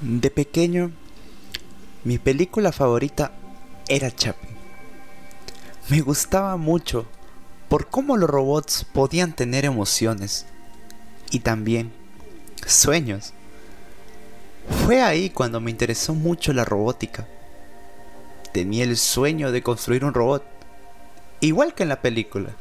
De pequeño, mi película favorita era Chappie. Me gustaba mucho por cómo los robots podían tener emociones y también sueños. Fue ahí cuando me interesó mucho la robótica. Tenía el sueño de construir un robot, igual que en la película.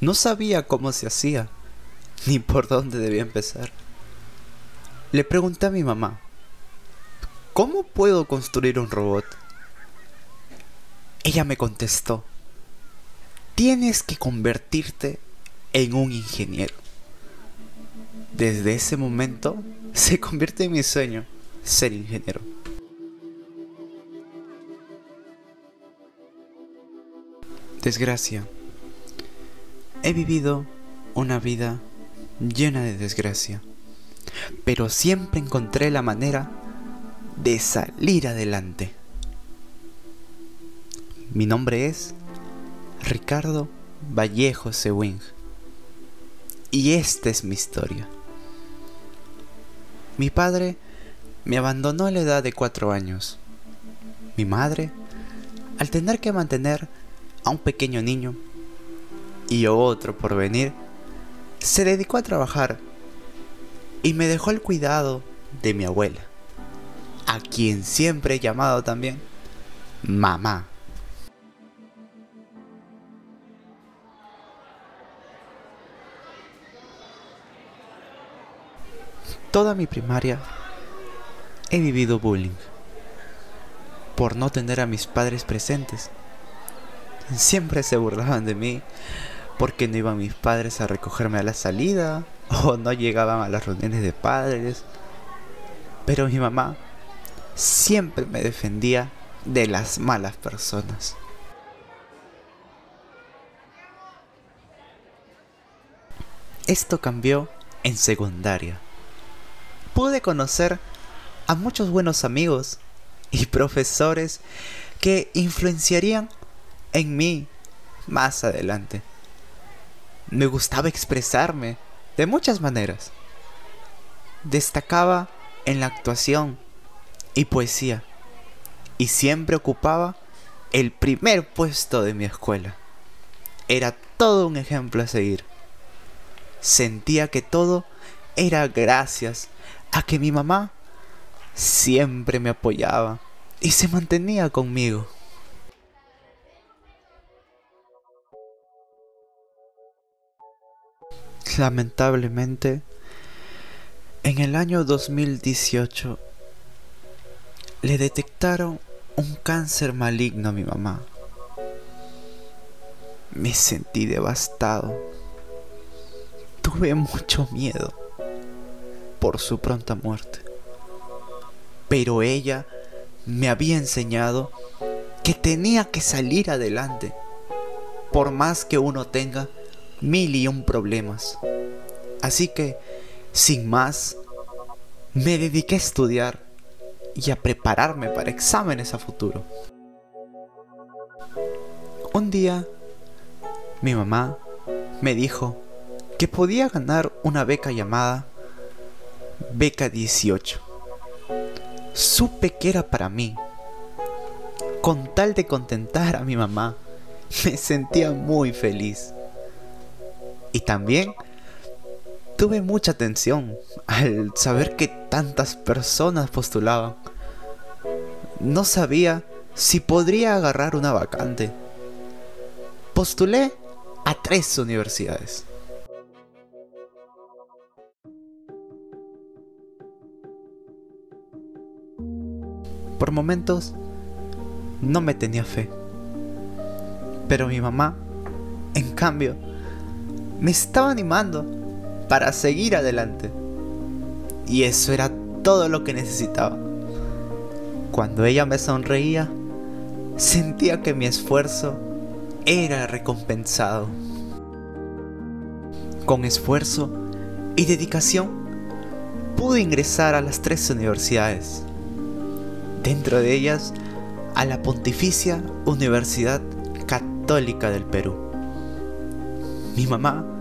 No sabía cómo se hacía, ni por dónde debía empezar. Le pregunté a mi mamá, ¿cómo puedo construir un robot? Ella me contestó, tienes que convertirte en un ingeniero. Desde ese momento se convierte en mi sueño ser ingeniero. Desgracia. He vivido una vida llena de desgracia, pero siempre encontré la manera de salir adelante. Mi nombre es Ricardo Vallejo Sewing y esta es mi historia. Mi padre me abandonó a la edad de cuatro años. Mi madre, al tener que mantener a un pequeño niño, y otro por venir, se dedicó a trabajar y me dejó el cuidado de mi abuela, a quien siempre he llamado también mamá. Toda mi primaria he vivido bullying por no tener a mis padres presentes. Siempre se burlaban de mí porque no iban mis padres a recogerme a la salida o no llegaban a las reuniones de padres. Pero mi mamá siempre me defendía de las malas personas. Esto cambió en secundaria. Pude conocer a muchos buenos amigos y profesores que influenciarían en mí más adelante me gustaba expresarme de muchas maneras. Destacaba en la actuación y poesía y siempre ocupaba el primer puesto de mi escuela. Era todo un ejemplo a seguir. Sentía que todo era gracias a que mi mamá siempre me apoyaba y se mantenía conmigo. Lamentablemente, en el año 2018 le detectaron un cáncer maligno a mi mamá. Me sentí devastado. Tuve mucho miedo por su pronta muerte. Pero ella me había enseñado que tenía que salir adelante, por más que uno tenga mil y un problemas. Así que, sin más, me dediqué a estudiar y a prepararme para exámenes a futuro. Un día, mi mamá me dijo que podía ganar una beca llamada Beca 18. Supe que era para mí. Con tal de contentar a mi mamá, me sentía muy feliz. Y también tuve mucha tensión al saber que tantas personas postulaban. No sabía si podría agarrar una vacante. Postulé a tres universidades. Por momentos no me tenía fe. Pero mi mamá, en cambio, me estaba animando para seguir adelante. Y eso era todo lo que necesitaba. Cuando ella me sonreía, sentía que mi esfuerzo era recompensado. Con esfuerzo, y dedicación, pude ingresar a las tres universidades. Dentro de ellas, a la Pontificia Universidad Católica del Perú. Mi mamá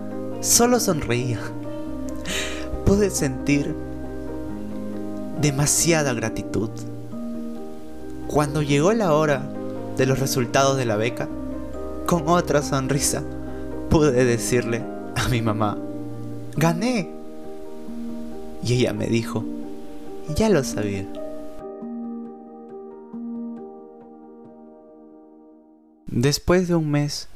solo sonreía. Pude sentir demasiada gratitud. Cuando llegó la hora de los resultados de la beca, con otra sonrisa pude decirle a mi mamá, gané. Y ella me dijo, ya lo sabía. Después de un mes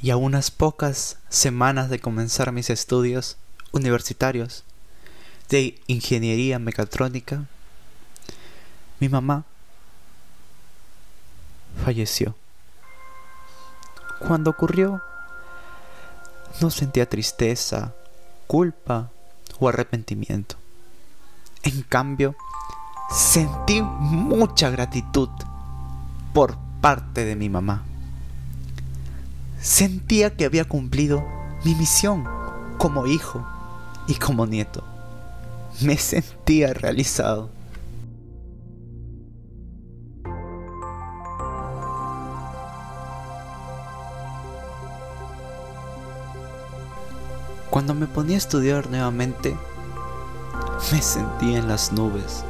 y a unas pocas semanas de comenzar mis estudios universitarios de ingeniería mecatrónica, mi mamá falleció. Cuando ocurrió, no sentía tristeza, culpa o arrepentimiento. En cambio, sentí mucha gratitud por parte de mi mamá. Sentía que había cumplido mi misión como hijo y como nieto. Me sentía realizado. Cuando me ponía a estudiar nuevamente, me sentía en las nubes.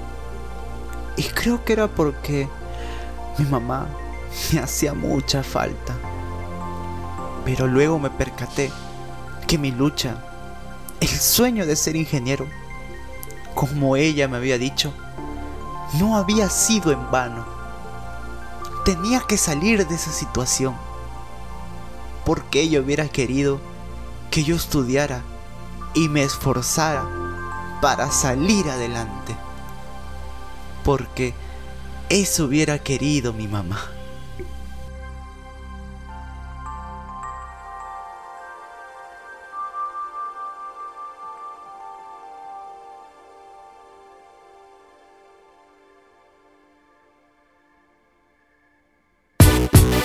Y creo que era porque mi mamá me hacía mucha falta. Pero luego me percaté que mi lucha, el sueño de ser ingeniero, como ella me había dicho, no había sido en vano. Tenía que salir de esa situación. Porque ella hubiera querido que yo estudiara y me esforzara para salir adelante. Porque eso hubiera querido mi mamá.